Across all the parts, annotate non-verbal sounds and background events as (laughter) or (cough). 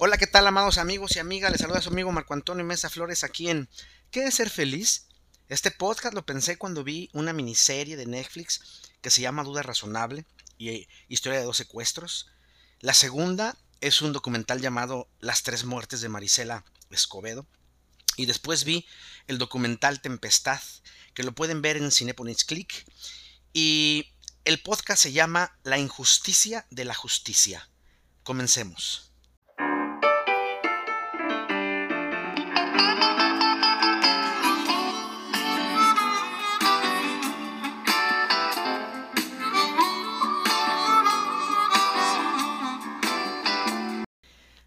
Hola, ¿qué tal, amados amigos y amigas? Les saluda su amigo Marco Antonio Mesa Flores aquí en ¿Qué es ser feliz? Este podcast lo pensé cuando vi una miniserie de Netflix que se llama Duda Razonable y Historia de dos secuestros. La segunda es un documental llamado Las tres muertes de Marisela Escobedo. Y después vi el documental Tempestad, que lo pueden ver en Cinepolis Click. Y el podcast se llama La injusticia de la justicia. Comencemos.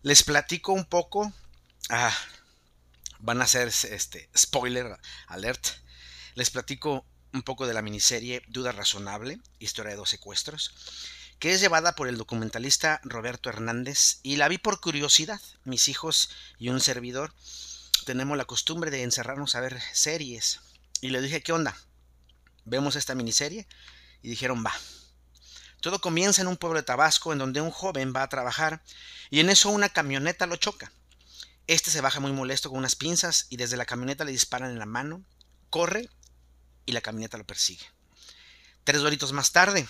Les platico un poco. Ah, van a ser este spoiler alert. Les platico un poco de la miniserie Duda Razonable, historia de dos secuestros, que es llevada por el documentalista Roberto Hernández y la vi por curiosidad. Mis hijos y un servidor tenemos la costumbre de encerrarnos a ver series. Y le dije, ¿qué onda? ¿Vemos esta miniserie? Y dijeron, va. Todo comienza en un pueblo de Tabasco en donde un joven va a trabajar y en eso una camioneta lo choca. Este se baja muy molesto con unas pinzas y desde la camioneta le disparan en la mano, corre y la camioneta lo persigue. Tres doritos más tarde,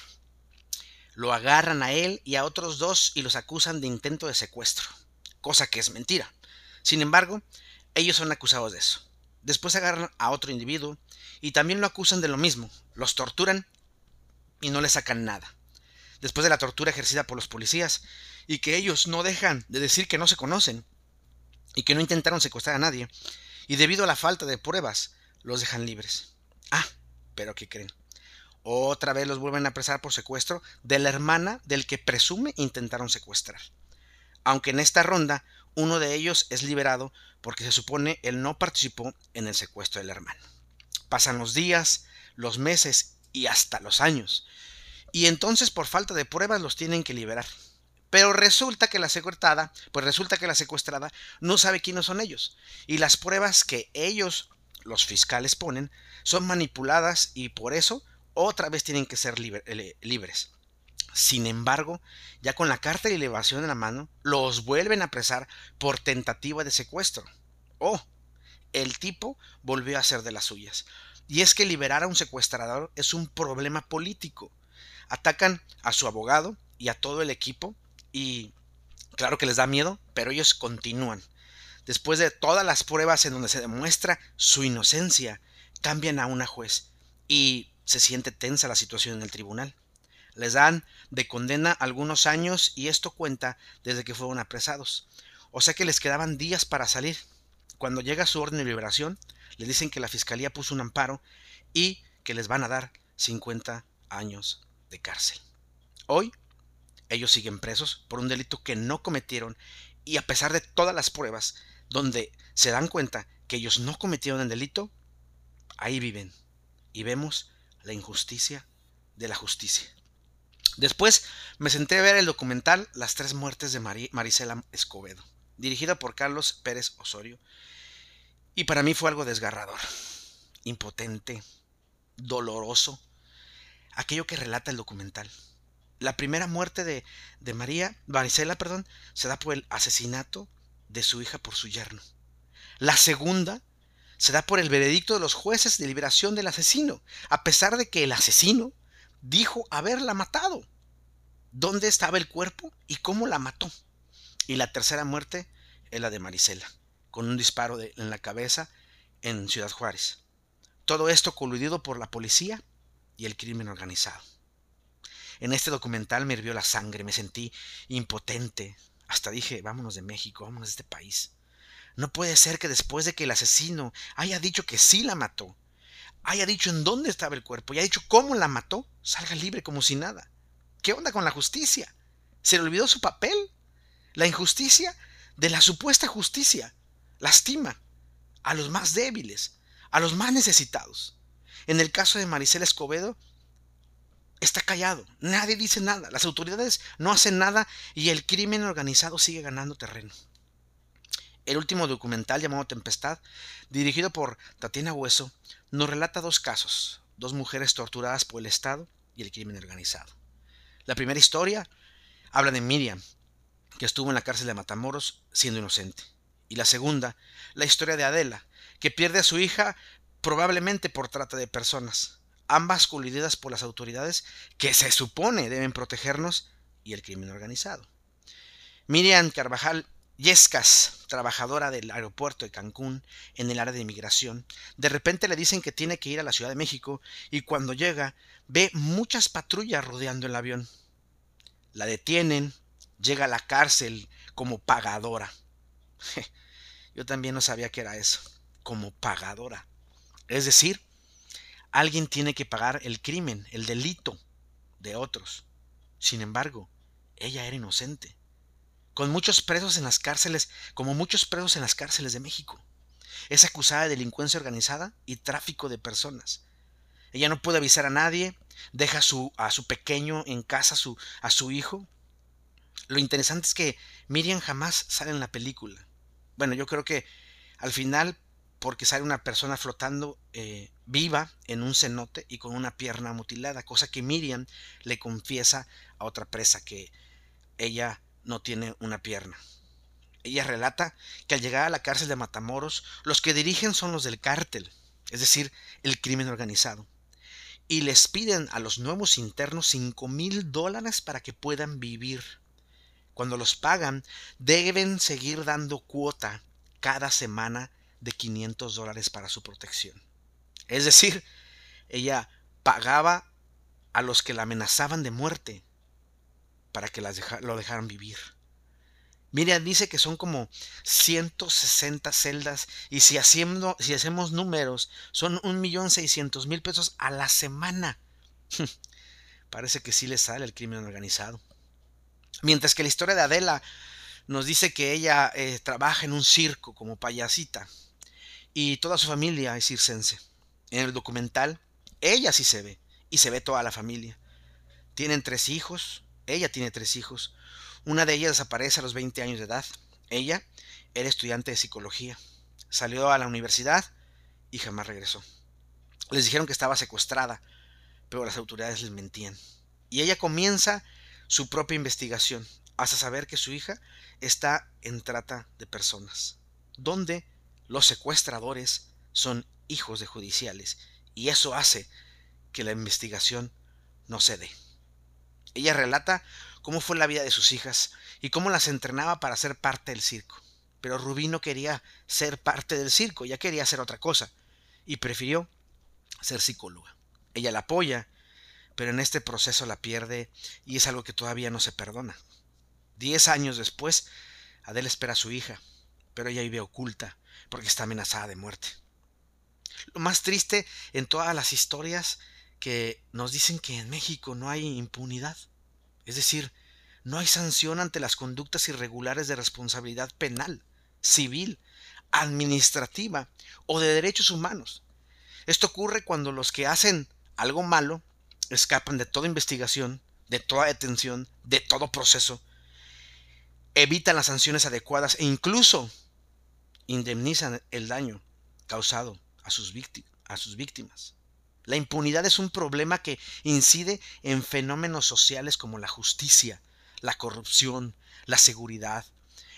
lo agarran a él y a otros dos y los acusan de intento de secuestro, cosa que es mentira. Sin embargo, ellos son acusados de eso. Después agarran a otro individuo y también lo acusan de lo mismo, los torturan y no le sacan nada después de la tortura ejercida por los policías, y que ellos no dejan de decir que no se conocen, y que no intentaron secuestrar a nadie, y debido a la falta de pruebas, los dejan libres. Ah, pero ¿qué creen? Otra vez los vuelven a apresar por secuestro de la hermana del que presume intentaron secuestrar. Aunque en esta ronda uno de ellos es liberado porque se supone él no participó en el secuestro del hermano. Pasan los días, los meses y hasta los años, y entonces por falta de pruebas los tienen que liberar. Pero resulta que la secuestrada, pues resulta que la secuestrada no sabe quiénes son ellos. Y las pruebas que ellos, los fiscales, ponen son manipuladas y por eso otra vez tienen que ser eh, libres. Sin embargo, ya con la carta de elevación en la mano, los vuelven a apresar por tentativa de secuestro. Oh, el tipo volvió a ser de las suyas. Y es que liberar a un secuestrador es un problema político atacan a su abogado y a todo el equipo y claro que les da miedo, pero ellos continúan. Después de todas las pruebas en donde se demuestra su inocencia, cambian a una juez y se siente tensa la situación en el tribunal. Les dan de condena algunos años y esto cuenta desde que fueron apresados. O sea que les quedaban días para salir. Cuando llega su orden de liberación, le dicen que la fiscalía puso un amparo y que les van a dar 50 años de cárcel. Hoy, ellos siguen presos por un delito que no cometieron y a pesar de todas las pruebas donde se dan cuenta que ellos no cometieron el delito, ahí viven y vemos la injusticia de la justicia. Después me senté a ver el documental Las tres muertes de Marisela Escobedo, dirigido por Carlos Pérez Osorio, y para mí fue algo desgarrador, impotente, doloroso, aquello que relata el documental. La primera muerte de, de María, Marisela, perdón, se da por el asesinato de su hija por su yerno. La segunda se da por el veredicto de los jueces de liberación del asesino, a pesar de que el asesino dijo haberla matado. ¿Dónde estaba el cuerpo y cómo la mató? Y la tercera muerte es la de Marisela, con un disparo en la cabeza en Ciudad Juárez. Todo esto coludido por la policía y el crimen organizado. En este documental me hirvió la sangre, me sentí impotente. Hasta dije, vámonos de México, vámonos de este país. No puede ser que después de que el asesino haya dicho que sí la mató, haya dicho en dónde estaba el cuerpo y haya dicho cómo la mató, salga libre como si nada. ¿Qué onda con la justicia? ¿Se le olvidó su papel? La injusticia de la supuesta justicia lastima a los más débiles, a los más necesitados. En el caso de Maricela Escobedo, está callado, nadie dice nada, las autoridades no hacen nada y el crimen organizado sigue ganando terreno. El último documental llamado Tempestad, dirigido por Tatiana Hueso, nos relata dos casos, dos mujeres torturadas por el Estado y el crimen organizado. La primera historia habla de Miriam, que estuvo en la cárcel de Matamoros siendo inocente. Y la segunda, la historia de Adela, que pierde a su hija probablemente por trata de personas, ambas colididas por las autoridades que se supone deben protegernos y el crimen organizado. Miriam Carvajal Yescas, trabajadora del aeropuerto de Cancún en el área de inmigración, de repente le dicen que tiene que ir a la Ciudad de México y cuando llega ve muchas patrullas rodeando el avión. La detienen, llega a la cárcel como pagadora. (laughs) Yo también no sabía que era eso, como pagadora. Es decir, alguien tiene que pagar el crimen, el delito de otros. Sin embargo, ella era inocente con muchos presos en las cárceles, como muchos presos en las cárceles de México. Es acusada de delincuencia organizada y tráfico de personas. Ella no puede avisar a nadie, deja a su, pequeño en casa, a su hijo. Lo interesante es que Miriam jamás sale en la película. Bueno, yo creo que al final, porque sale una persona flotando eh, viva en un cenote y con una pierna mutilada, cosa que Miriam le confiesa a otra presa que ella no tiene una pierna. Ella relata que al llegar a la cárcel de Matamoros, los que dirigen son los del cártel, es decir, el crimen organizado, y les piden a los nuevos internos cinco mil dólares para que puedan vivir. Cuando los pagan, deben seguir dando cuota cada semana de 500 dólares para su protección. Es decir, ella pagaba a los que la amenazaban de muerte para que las lo dejaran vivir. Miriam dice que son como 160 celdas y si, haciendo, si hacemos números son un millón seiscientos mil pesos a la semana. (laughs) Parece que sí le sale el crimen organizado. Mientras que la historia de Adela nos dice que ella eh, trabaja en un circo como payasita y toda su familia es circense. En el documental ella sí se ve y se ve toda la familia. Tienen tres hijos, ella tiene tres hijos. Una de ellas desaparece a los 20 años de edad. Ella era estudiante de psicología. Salió a la universidad y jamás regresó. Les dijeron que estaba secuestrada, pero las autoridades les mentían. Y ella comienza su propia investigación hasta saber que su hija está en trata de personas, donde los secuestradores son hijos de judiciales y eso hace que la investigación no se dé. Ella relata cómo fue la vida de sus hijas y cómo las entrenaba para ser parte del circo. Pero Rubí no quería ser parte del circo, ya quería hacer otra cosa y prefirió ser psicóloga. Ella la apoya, pero en este proceso la pierde y es algo que todavía no se perdona. Diez años después, Adele espera a su hija, pero ella vive oculta porque está amenazada de muerte. Lo más triste en todas las historias que nos dicen que en México no hay impunidad. Es decir, no hay sanción ante las conductas irregulares de responsabilidad penal, civil, administrativa o de derechos humanos. Esto ocurre cuando los que hacen algo malo escapan de toda investigación, de toda detención, de todo proceso, evitan las sanciones adecuadas e incluso indemnizan el daño causado a sus, a sus víctimas. La impunidad es un problema que incide en fenómenos sociales como la justicia, la corrupción, la seguridad,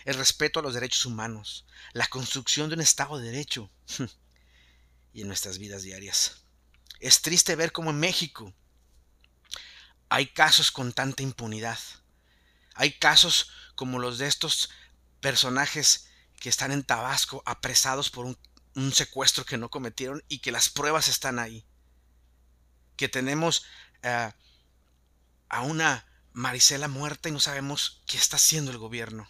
el respeto a los derechos humanos, la construcción de un Estado de Derecho (laughs) y en nuestras vidas diarias. Es triste ver cómo en México hay casos con tanta impunidad. Hay casos como los de estos personajes que están en Tabasco apresados por un, secuestro que no cometieron y que las pruebas están ahí que tenemos eh, a una Marisela muerta y no sabemos qué está haciendo el gobierno.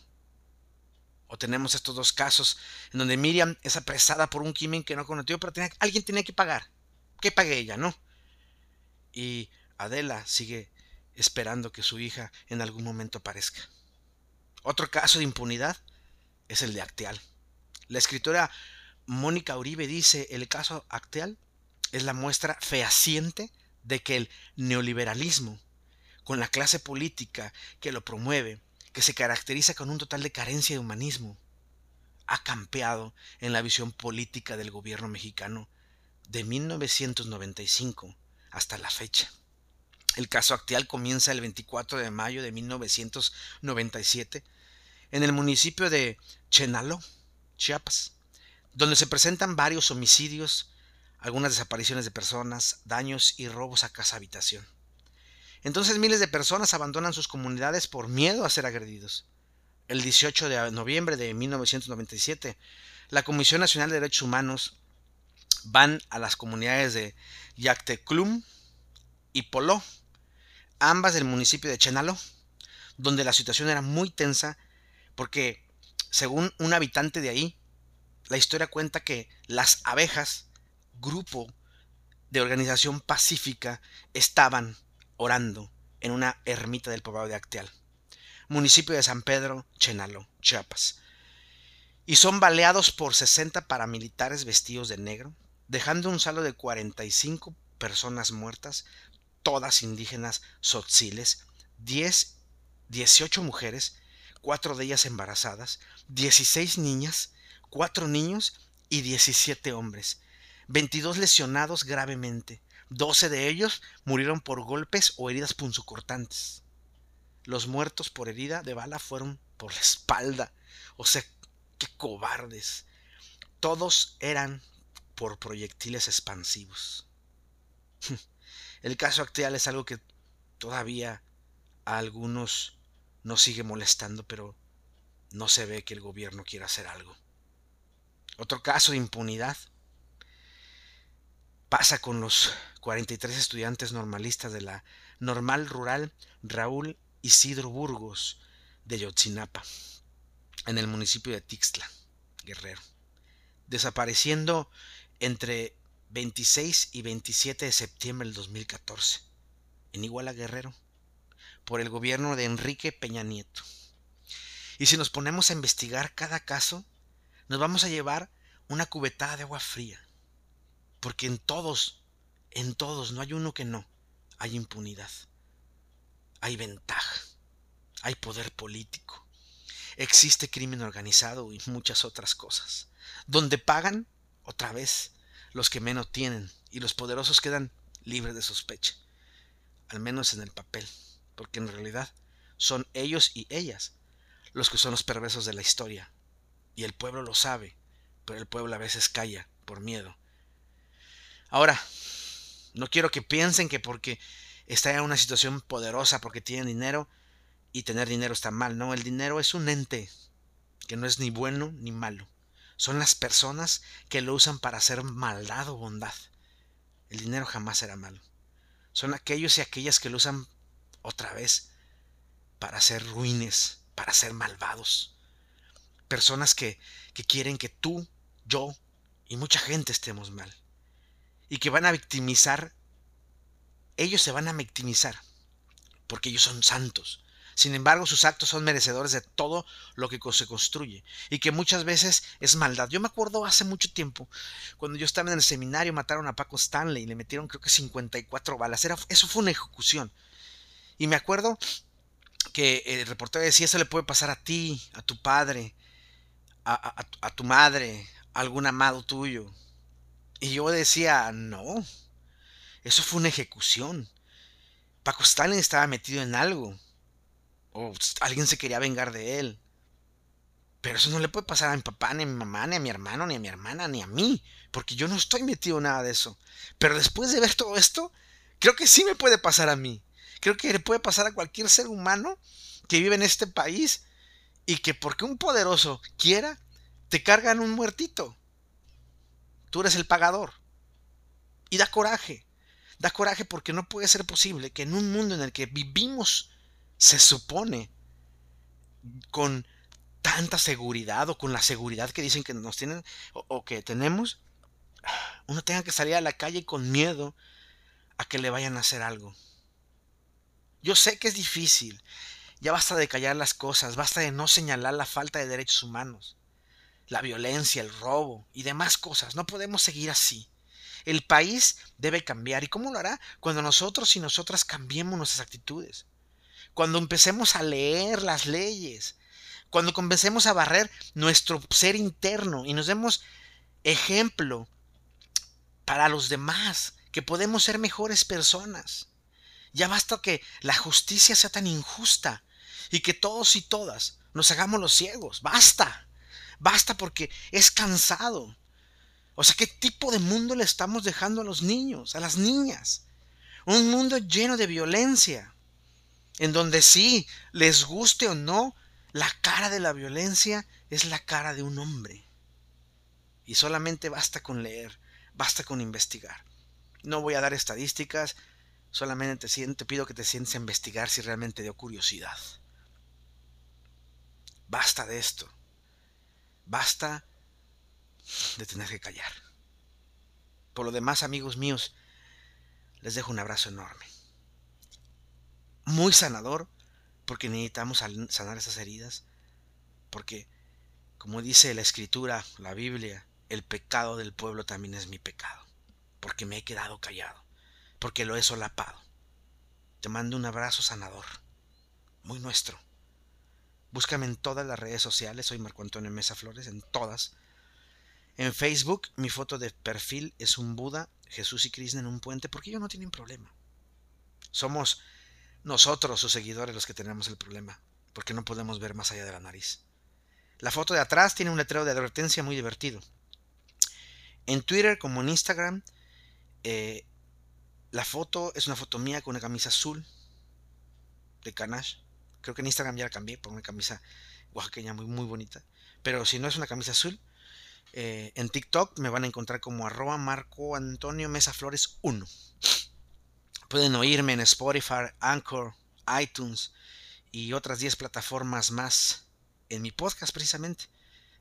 O tenemos estos dos casos en donde Miriam es apresada por un crimen que no cometió, pero alguien tenía que pagar. ¿Qué pague ella, no? Y Adela sigue esperando que su hija en algún momento aparezca. Otro caso de impunidad es el de Acteal. La escritora Mónica Uribe dice, el caso Acteal es la muestra fehaciente de que el neoliberalismo, con la clase política que lo promueve, que se caracteriza con un total de carencia de humanismo, ha campeado en la visión política del gobierno mexicano de 1995 hasta la fecha. El caso actual comienza el 24 de mayo de 1997, en el municipio de Chenaló, Chiapas, donde se presentan varios homicidios, algunas desapariciones de personas, daños y robos a casa habitación. Entonces miles de personas abandonan sus comunidades por miedo a ser agredidos. El 18 de noviembre de 1997, la Comisión Nacional de Derechos Humanos van a las comunidades de Yacteclum y Poló, ambas del municipio de Chenaló, donde la situación era muy tensa porque, según un habitante de ahí, la historia cuenta que las abejas, grupo de organización pacífica, estaban orando en una ermita del poblado de Acteal, municipio de San Pedro, Chenaló, Chiapas. Y son baleados por 60 paramilitares vestidos de negro, dejando un saldo de 45 personas muertas, todas indígenas sotziles, 10, 18 mujeres, cuatro de ellas embarazadas, 16 niñas, cuatro niños y 17 hombres, 22 lesionados gravemente, 12 de ellos murieron por golpes o heridas punzocortantes. Los muertos por herida de bala fueron por la espalda. O sea, qué cobardes. Todos eran por proyectiles expansivos. (laughs) El caso actual es algo que todavía a algunos nos sigue molestando, pero no se ve que el gobierno quiera hacer algo. Otro caso de impunidad pasa con los 43 estudiantes normalistas de la normal rural Raúl Isidro Burgos de Yotzinapa, en el municipio de Tixtla, Guerrero, desapareciendo entre 26 y 27 de septiembre del 2014, en Iguala Guerrero, por el gobierno de Enrique Peña Nieto. Y si nos ponemos a investigar cada caso, nos vamos a llevar una cubetada de agua fría porque en todos, en todos, no hay uno que no, hay impunidad, hay ventaja, hay poder político, existe crimen organizado y muchas otras cosas. Donde pagan, otra vez, los que menos tienen y los poderosos quedan libres de sospecha, al menos en el papel, porque en realidad son ellos y ellas los que son los perversos de la historia. Y el pueblo lo sabe, pero el pueblo a veces calla por miedo Ahora, no quiero que piensen que porque está en una situación poderosa, porque tienen dinero, y tener dinero está mal. No, el dinero es un ente que no es ni bueno ni malo. Son las personas que lo usan para hacer maldad o bondad. El dinero jamás será malo. Son aquellos y aquellas que lo usan otra vez para hacer ruines, para ser malvados. Personas que, que quieren que tú, yo y mucha gente estemos mal y que van a victimizar, ellos se van a victimizar, porque ellos son santos. Sin embargo, sus actos son merecedores de todo lo que se construye y que muchas veces es maldad. Yo me acuerdo hace mucho tiempo, cuando yo estaba en el seminario, mataron a Paco Stanley y le metieron creo que 54 balas. Era, eso fue una ejecución. Y me acuerdo que el reportero decía, eso le puede pasar a ti, a tu padre, a, tu madre, a algún amado tuyo. Y yo decía, no, eso fue una ejecución. Paco Stalin estaba metido en algo. O alguien se quería vengar de él. Pero eso no le puede pasar a mi papá, ni a mi mamá, ni a mi hermano, ni a mi hermana, ni a mí. Porque yo no estoy metido en nada de eso. Pero después de ver todo esto, creo que sí me puede pasar a mí. Creo que le puede pasar a cualquier ser humano que vive en este país. Y que porque un poderoso quiera, te cargan un muertito. Tú eres el pagador. Y da coraje. Da coraje porque no puede ser posible que en un mundo en el que vivimos, se supone, con tanta seguridad o con la seguridad que dicen que nos tienen o, que tenemos, uno tenga que salir a la calle con miedo a que le vayan a hacer algo. Yo sé que es difícil. Ya basta de callar las cosas, basta de no señalar la falta de derechos humanos la violencia, el robo y demás cosas. No podemos seguir así. El país debe cambiar. ¿Y cómo lo hará? Cuando nosotros y nosotras cambiemos nuestras actitudes. Cuando empecemos a leer las leyes. Cuando comencemos a barrer nuestro ser interno y nos demos ejemplo para los demás, que podemos ser mejores personas. Ya basta que la justicia sea tan injusta y que todos y todas nos hagamos los ciegos. Basta. Basta porque es cansado. O sea, ¿qué tipo de mundo le estamos dejando a los niños, a las niñas? Un mundo lleno de violencia, en donde sí, les guste o no, la cara de la violencia es la cara de un hombre. Y solamente basta con leer, basta con investigar. No voy a dar estadísticas, solamente te, pido que te sientes a investigar si realmente dio curiosidad. Basta de esto. Basta de tener que callar. Por lo demás, amigos míos, les dejo un abrazo enorme. Muy sanador, porque necesitamos sanar esas heridas, porque, como dice la escritura, la Biblia, el pecado del pueblo también es mi pecado, porque me he quedado callado, porque lo he solapado. Te mando un abrazo sanador, muy nuestro. Búscame en todas las redes sociales, soy Marco Antonio Mesa Flores, en todas. En Facebook, mi foto de perfil es un Buda, Jesús y Krishna en un puente, porque ellos no tienen problema. Somos nosotros, sus seguidores, los que tenemos el problema, porque no podemos ver más allá de la nariz. La foto de atrás tiene un letrero de advertencia muy divertido. En Twitter como en Instagram, eh, la foto es una foto mía con una camisa azul de Canash Creo que en Instagram ya la cambié por una camisa oaxaqueña muy, muy bonita. Pero si no es una camisa azul, eh, en TikTok me van a encontrar como arroba Marco Antonio Mesa Flores 1. Pueden oírme en Spotify, Anchor, iTunes y otras 10 plataformas más en mi podcast precisamente.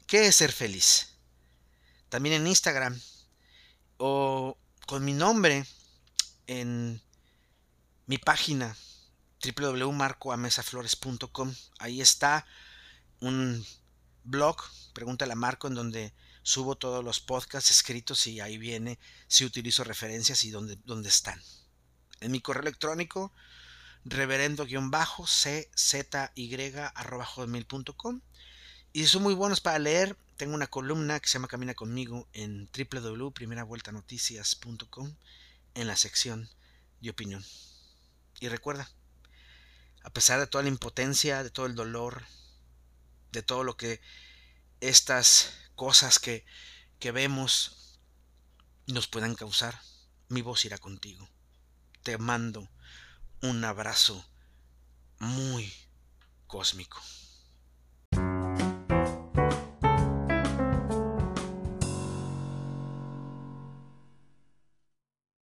¿Qué es ser feliz? También en Instagram o con mi nombre en mi página www.marcoamesaflores.com. Ahí está un blog, pregúntale a Marco, en donde subo todos los podcasts escritos y ahí viene si utilizo referencias y dónde, dónde están. En mi correo electrónico, reverendo-czy.com. Y son muy buenos para leer, tengo una columna que se llama Camina conmigo en www.primeravueltanoticias.com en la sección de opinión. Y recuerda, a pesar de toda la impotencia, de todo el dolor, de todo lo que estas cosas que, que vemos nos puedan causar, mi voz irá contigo. Te mando un abrazo muy cósmico.